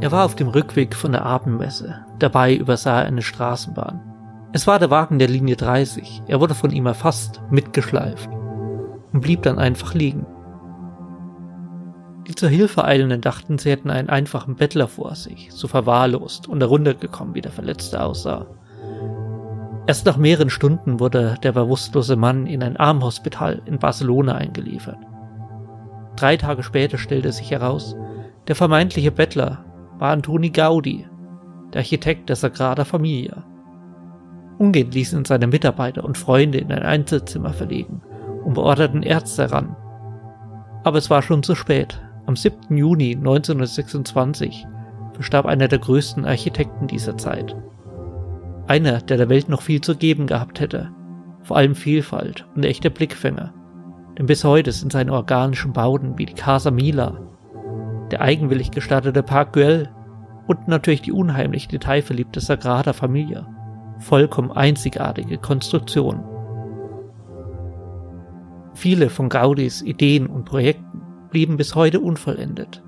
Er war auf dem Rückweg von der Abendmesse. Dabei übersah er eine Straßenbahn. Es war der Wagen der Linie 30. Er wurde von ihm erfasst, mitgeschleift und blieb dann einfach liegen. Die zur Hilfe Eilenden dachten, sie hätten einen einfachen Bettler vor sich, so verwahrlost und heruntergekommen, wie der Verletzte aussah. Erst nach mehreren Stunden wurde der bewusstlose Mann in ein Armhospital in Barcelona eingeliefert. Drei Tage später stellte sich heraus, der vermeintliche Bettler war Antoni Gaudi, der Architekt der Sagrada Familia. Umgehend ließen seine Mitarbeiter und Freunde in ein Einzelzimmer verlegen und beorderten Ärzte heran. Aber es war schon zu spät. Am 7. Juni 1926 verstarb einer der größten Architekten dieser Zeit. Einer, der der Welt noch viel zu geben gehabt hätte, vor allem Vielfalt und echter Blickfänger. Denn bis heute sind seine organischen Bauten wie die Casa Mila, der eigenwillig gestartete Park Güell und natürlich die unheimlich detailverliebte Sagrada Familia vollkommen einzigartige Konstruktionen. Viele von Gaudis Ideen und Projekten blieben bis heute unvollendet,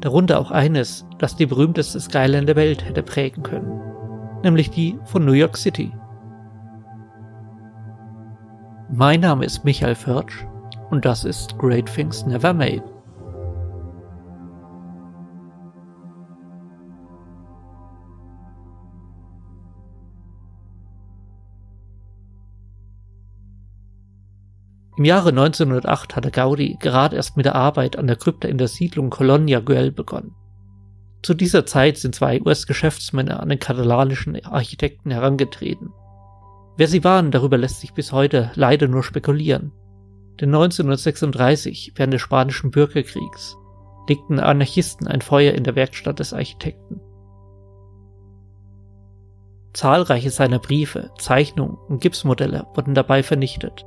darunter auch eines, das die berühmteste Skyline der Welt hätte prägen können nämlich die von New York City. Mein Name ist Michael Förtsch und das ist Great Things Never Made. Im Jahre 1908 hatte Gaudi gerade erst mit der Arbeit an der Krypta in der Siedlung Colonia Güell begonnen. Zu dieser Zeit sind zwei US-Geschäftsmänner an den katalanischen Architekten herangetreten. Wer sie waren, darüber lässt sich bis heute leider nur spekulieren. Denn 1936, während des spanischen Bürgerkriegs, legten Anarchisten ein Feuer in der Werkstatt des Architekten. Zahlreiche seiner Briefe, Zeichnungen und Gipsmodelle wurden dabei vernichtet.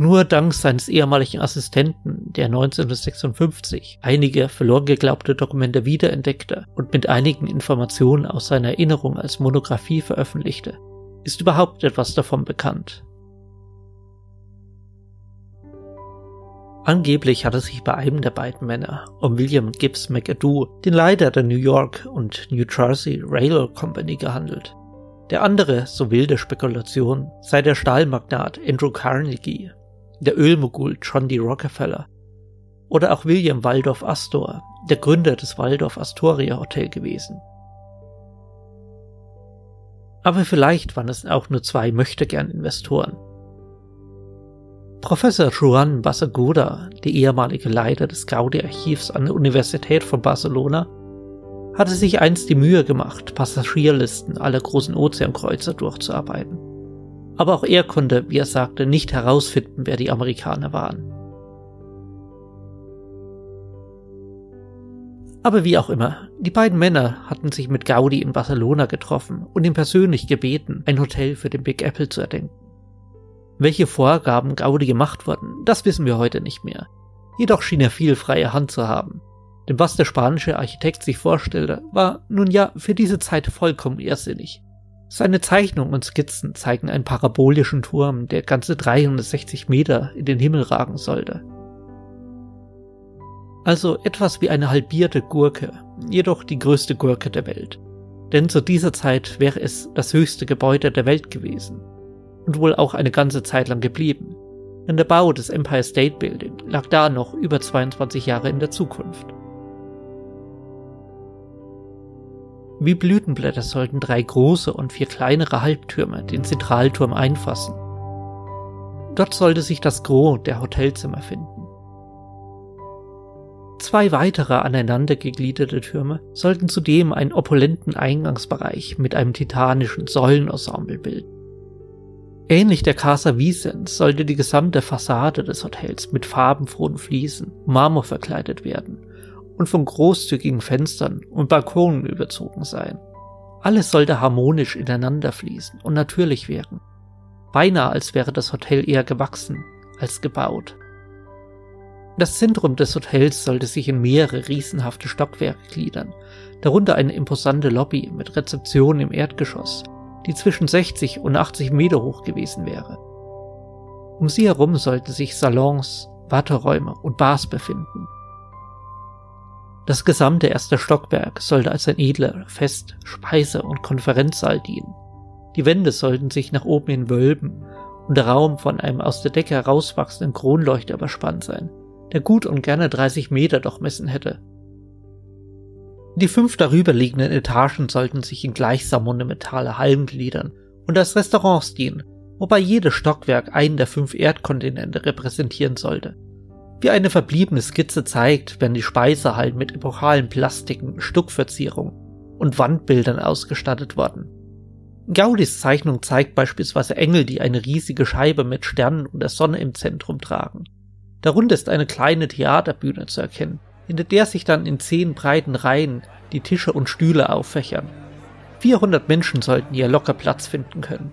Nur dank seines ehemaligen Assistenten, der 1956 einige verloren geglaubte Dokumente wiederentdeckte und mit einigen Informationen aus seiner Erinnerung als Monographie veröffentlichte, ist überhaupt etwas davon bekannt. Angeblich hatte sich bei einem der beiden Männer um William Gibbs McAdoo, den Leiter der New York und New Jersey Railroad Company, gehandelt. Der andere, so wilde Spekulation, sei der Stahlmagnat Andrew Carnegie, der Ölmogul John D. Rockefeller oder auch William Waldorf Astor, der Gründer des Waldorf Astoria Hotel gewesen. Aber vielleicht waren es auch nur zwei Möchtegern-Investoren. Professor Juan Basagoda, der ehemalige Leiter des Gaudi-Archivs an der Universität von Barcelona, hatte sich einst die Mühe gemacht, Passagierlisten aller großen Ozeankreuzer durchzuarbeiten aber auch er konnte, wie er sagte, nicht herausfinden, wer die Amerikaner waren. Aber wie auch immer, die beiden Männer hatten sich mit Gaudi in Barcelona getroffen und ihn persönlich gebeten, ein Hotel für den Big Apple zu erdenken. Welche Vorgaben Gaudi gemacht wurden, das wissen wir heute nicht mehr. Jedoch schien er viel freie Hand zu haben. Denn was der spanische Architekt sich vorstellte, war nun ja für diese Zeit vollkommen irrsinnig. Seine Zeichnungen und Skizzen zeigen einen parabolischen Turm, der ganze 360 Meter in den Himmel ragen sollte. Also etwas wie eine halbierte Gurke, jedoch die größte Gurke der Welt. Denn zu dieser Zeit wäre es das höchste Gebäude der Welt gewesen. Und wohl auch eine ganze Zeit lang geblieben. Denn der Bau des Empire State Building lag da noch über 22 Jahre in der Zukunft. Wie Blütenblätter sollten drei große und vier kleinere Halbtürme den Zentralturm einfassen. Dort sollte sich das Gros der Hotelzimmer finden. Zwei weitere aneinander gegliederte Türme sollten zudem einen opulenten Eingangsbereich mit einem titanischen Säulenensemble bilden. Ähnlich der Casa Vicens sollte die gesamte Fassade des Hotels mit farbenfrohen Fliesen, Marmor verkleidet werden und von großzügigen Fenstern und Balkonen überzogen sein. Alles sollte harmonisch ineinander fließen und natürlich wirken. Beinahe als wäre das Hotel eher gewachsen als gebaut. Das Zentrum des Hotels sollte sich in mehrere riesenhafte Stockwerke gliedern, darunter eine imposante Lobby mit Rezeption im Erdgeschoss, die zwischen 60 und 80 Meter hoch gewesen wäre. Um sie herum sollten sich Salons, Warteräume und Bars befinden. Das gesamte erste Stockwerk sollte als ein edler Fest-, Speise- und Konferenzsaal dienen. Die Wände sollten sich nach oben hin wölben und der Raum von einem aus der Decke herauswachsenden Kronleuchter überspannt sein, der gut und gerne 30 Meter durchmessen hätte. Die fünf darüber liegenden Etagen sollten sich in gleichsam monumentale gliedern und als Restaurants dienen, wobei jedes Stockwerk einen der fünf Erdkontinente repräsentieren sollte. Wie eine verbliebene Skizze zeigt, werden die Speisehallen mit epochalen Plastiken, Stuckverzierungen und Wandbildern ausgestattet worden. Gaudis Zeichnung zeigt beispielsweise Engel, die eine riesige Scheibe mit Sternen und der Sonne im Zentrum tragen. Darunter ist eine kleine Theaterbühne zu erkennen, hinter der sich dann in zehn breiten Reihen die Tische und Stühle auffächern. 400 Menschen sollten hier locker Platz finden können.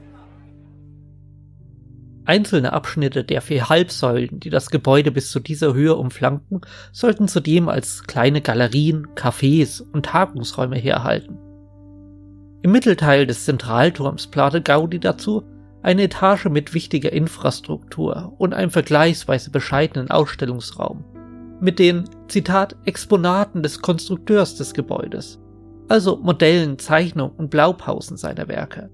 Einzelne Abschnitte der vier Halbsäulen, die das Gebäude bis zu dieser Höhe umflanken, sollten zudem als kleine Galerien, Cafés und Tagungsräume herhalten. Im Mittelteil des Zentralturms plante Gaudi dazu, eine Etage mit wichtiger Infrastruktur und einem vergleichsweise bescheidenen Ausstellungsraum. Mit den, Zitat, Exponaten des Konstrukteurs des Gebäudes, also Modellen, Zeichnungen und Blaupausen seiner Werke.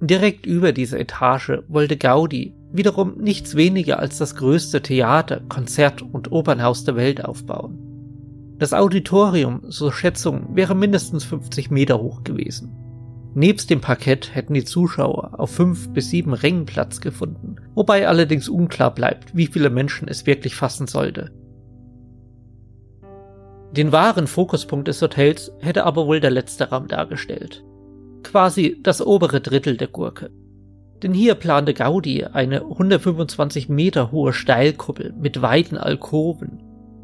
Direkt über dieser Etage wollte Gaudi wiederum nichts weniger als das größte Theater, Konzert und Opernhaus der Welt aufbauen. Das Auditorium, so Schätzung, wäre mindestens 50 Meter hoch gewesen. Nebst dem Parkett hätten die Zuschauer auf fünf bis sieben Rängen Platz gefunden, wobei allerdings unklar bleibt, wie viele Menschen es wirklich fassen sollte. Den wahren Fokuspunkt des Hotels hätte aber wohl der letzte Raum dargestellt quasi das obere Drittel der Gurke. Denn hier plante Gaudi eine 125 Meter hohe Steilkuppel mit weiten Alkoven,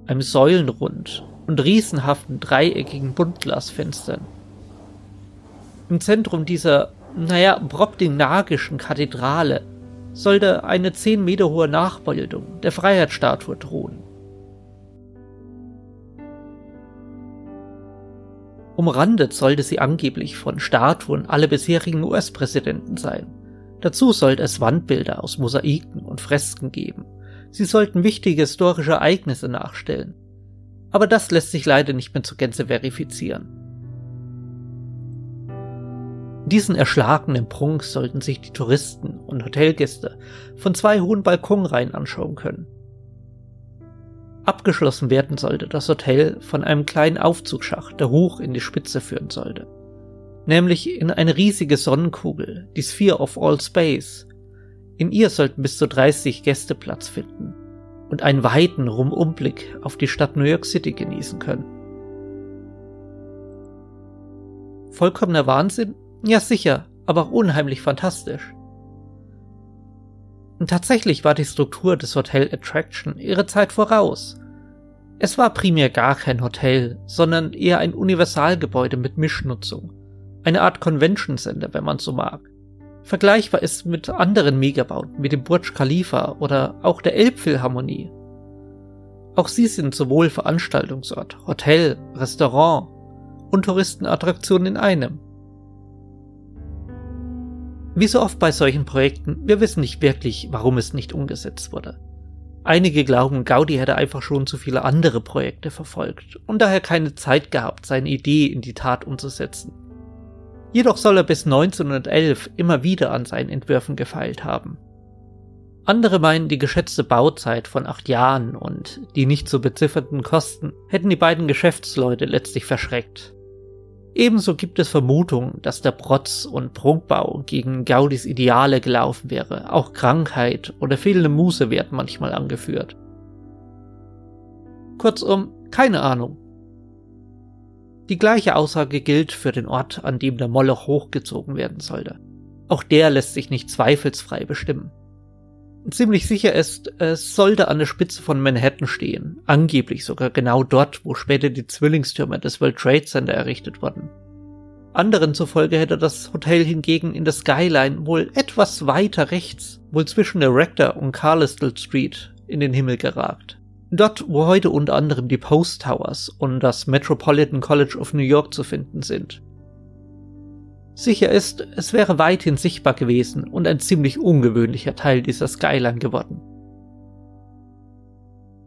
einem Säulenrund und riesenhaften dreieckigen Buntglasfenstern. Im Zentrum dieser, naja, brobdingnagischen Kathedrale sollte eine 10 Meter hohe Nachbildung der Freiheitsstatue thronen. Umrandet sollte sie angeblich von Statuen aller bisherigen US-Präsidenten sein. Dazu sollte es Wandbilder aus Mosaiken und Fresken geben. Sie sollten wichtige historische Ereignisse nachstellen. Aber das lässt sich leider nicht mehr zur Gänze verifizieren. Diesen erschlagenen Prunk sollten sich die Touristen und Hotelgäste von zwei hohen Balkonreihen anschauen können. Abgeschlossen werden sollte das Hotel von einem kleinen Aufzugsschacht, der hoch in die Spitze führen sollte. Nämlich in eine riesige Sonnenkugel, die Sphere of All Space. In ihr sollten bis zu 30 Gäste Platz finden und einen weiten Rumumblick auf die Stadt New York City genießen können. Vollkommener Wahnsinn? Ja sicher, aber auch unheimlich fantastisch. Und tatsächlich war die Struktur des Hotel Attraction ihre Zeit voraus. Es war primär gar kein Hotel, sondern eher ein Universalgebäude mit Mischnutzung. Eine Art Convention Center, wenn man so mag. Vergleichbar ist mit anderen Megabauten wie dem Burj Khalifa oder auch der Elbphilharmonie. Auch sie sind sowohl Veranstaltungsort, Hotel, Restaurant und Touristenattraktion in einem. Wie so oft bei solchen Projekten, wir wissen nicht wirklich, warum es nicht umgesetzt wurde. Einige glauben, Gaudi hätte einfach schon zu viele andere Projekte verfolgt und daher keine Zeit gehabt, seine Idee in die Tat umzusetzen. Jedoch soll er bis 1911 immer wieder an seinen Entwürfen gefeilt haben. Andere meinen, die geschätzte Bauzeit von acht Jahren und die nicht zu beziffernden Kosten hätten die beiden Geschäftsleute letztlich verschreckt. Ebenso gibt es Vermutungen, dass der Protz- und Prunkbau gegen Gaudis Ideale gelaufen wäre. Auch Krankheit oder fehlende Muße werden manchmal angeführt. Kurzum, keine Ahnung. Die gleiche Aussage gilt für den Ort, an dem der Moloch hochgezogen werden sollte. Auch der lässt sich nicht zweifelsfrei bestimmen. Ziemlich sicher ist, es sollte an der Spitze von Manhattan stehen, angeblich sogar genau dort, wo später die Zwillingstürme des World Trade Center errichtet wurden. Anderen zufolge hätte das Hotel hingegen in der Skyline wohl etwas weiter rechts, wohl zwischen der Rector und Carlisle Street, in den Himmel geragt. Dort, wo heute unter anderem die Post Towers und das Metropolitan College of New York zu finden sind. Sicher ist, es wäre weithin sichtbar gewesen und ein ziemlich ungewöhnlicher Teil dieser Skyline geworden.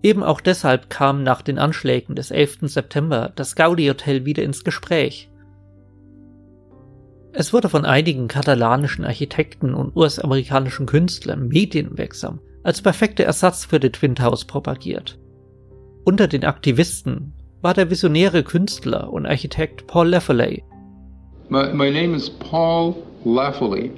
Eben auch deshalb kam nach den Anschlägen des 11. September das Gaudi Hotel wieder ins Gespräch. Es wurde von einigen katalanischen Architekten und US-amerikanischen Künstlern medienwirksam als perfekter Ersatz für die Twin Towers propagiert. Unter den Aktivisten war der visionäre Künstler und Architekt Paul Laffoley. My, my name is Paul Laffoley.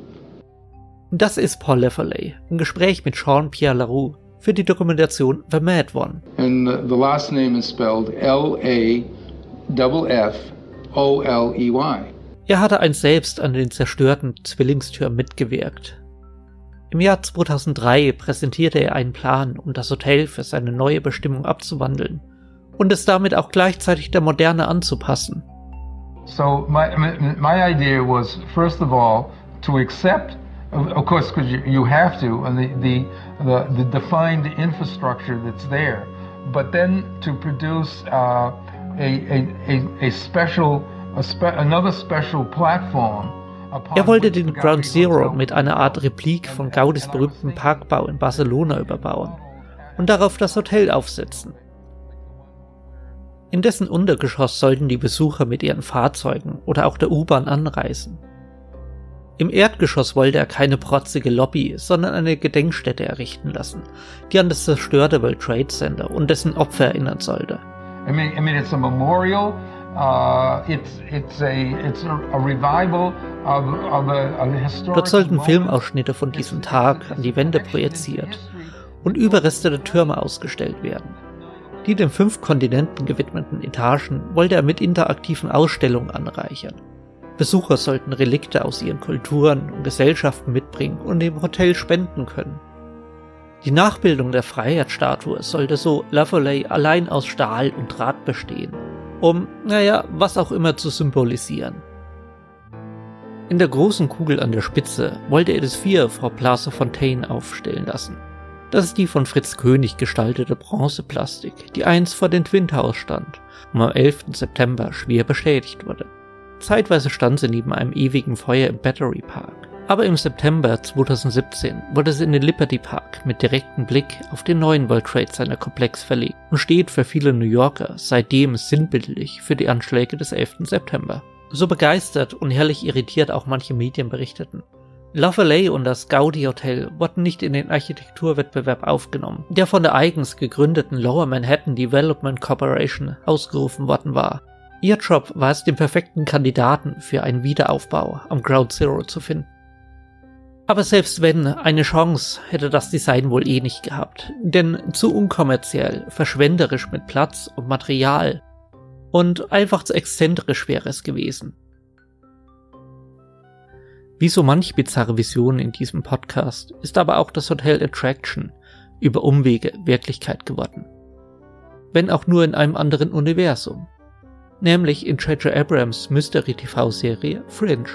Das ist Paul Laffoley, ein Gespräch mit Jean-Pierre Laroux für die Dokumentation The Mad One. And the last name is spelled L-A-F-F-O-L-E-Y. Er hatte einst selbst an den zerstörten Zwillingstürmen mitgewirkt. Im Jahr 2003 präsentierte er einen Plan, um das Hotel für seine neue Bestimmung abzuwandeln und es damit auch gleichzeitig der Moderne anzupassen. So my, my idea was first of all to accept of course because you, you have to and the, the, the, the defined infrastructure that's there but then to produce uh, a, a, a, a special a spe another special platform er wollte den Ground Zero mit einer Art Replik von Gaudis berühmtem Parkbau in Barcelona überbauen und darauf das Hotel aufsetzen. In dessen Untergeschoss sollten die Besucher mit ihren Fahrzeugen oder auch der U-Bahn anreisen. Im Erdgeschoss wollte er keine protzige Lobby, sondern eine Gedenkstätte errichten lassen, die an das zerstörte World Trade Center und dessen Opfer erinnern sollte. I mean, I mean, it's a memorial. Uh, it's, it's a, it's a revival of, of a, a Dort sollten Filmausschnitte von diesem Tag an die Wände projiziert und Überreste der Türme ausgestellt werden. Die den fünf Kontinenten gewidmeten Etagen wollte er mit interaktiven Ausstellungen anreichern. Besucher sollten Relikte aus ihren Kulturen und Gesellschaften mitbringen und dem Hotel spenden können. Die Nachbildung der Freiheitsstatue sollte so Lavoley allein aus Stahl und Draht bestehen, um, naja, was auch immer zu symbolisieren. In der großen Kugel an der Spitze wollte er das vier Frau Place Fontaine aufstellen lassen. Das ist die von Fritz König gestaltete Bronzeplastik, die einst vor den Twin Towers stand und am 11. September schwer beschädigt wurde. Zeitweise stand sie neben einem ewigen Feuer im Battery Park. Aber im September 2017 wurde sie in den Liberty Park mit direktem Blick auf den neuen World Trade Center Komplex verlegt und steht für viele New Yorker seitdem sinnbildlich für die Anschläge des 11. September. So begeistert und herrlich irritiert auch manche Medien berichteten. Lovelay und das Gaudi Hotel wurden nicht in den Architekturwettbewerb aufgenommen, der von der eigens gegründeten Lower Manhattan Development Corporation ausgerufen worden war. Ihr Job war es, den perfekten Kandidaten für einen Wiederaufbau am Ground Zero zu finden. Aber selbst wenn, eine Chance hätte das Design wohl eh nicht gehabt, denn zu unkommerziell, verschwenderisch mit Platz und Material und einfach zu exzentrisch wäre es gewesen. Wie so manch bizarre Vision in diesem Podcast ist aber auch das Hotel Attraction über Umwege Wirklichkeit geworden. Wenn auch nur in einem anderen Universum nämlich in J.J. Abrams Mystery-TV-Serie Fringe.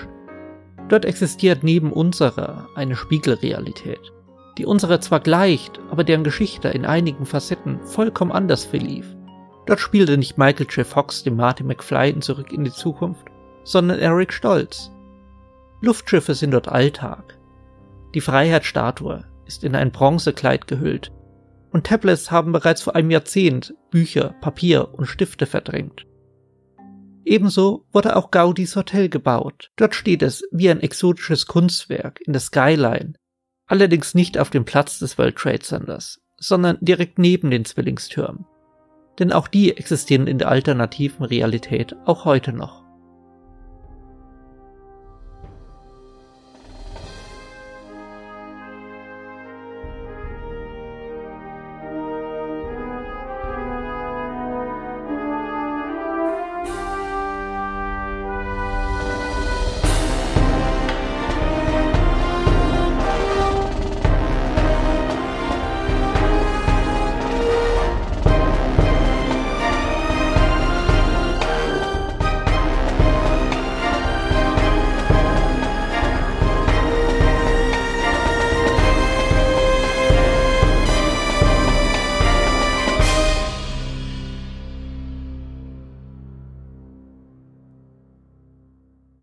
Dort existiert neben unserer eine Spiegelrealität, die unserer zwar gleicht, aber deren Geschichte in einigen Facetten vollkommen anders verlief. Dort spielte nicht Michael J. Fox den Marty McFly in Zurück in die Zukunft, sondern Eric Stolz. Luftschiffe sind dort Alltag. Die Freiheitsstatue ist in ein Bronzekleid gehüllt und Tablets haben bereits vor einem Jahrzehnt Bücher, Papier und Stifte verdrängt. Ebenso wurde auch Gaudis Hotel gebaut. Dort steht es wie ein exotisches Kunstwerk in der Skyline, allerdings nicht auf dem Platz des World Trade Centers, sondern direkt neben den Zwillingstürmen. Denn auch die existieren in der alternativen Realität auch heute noch.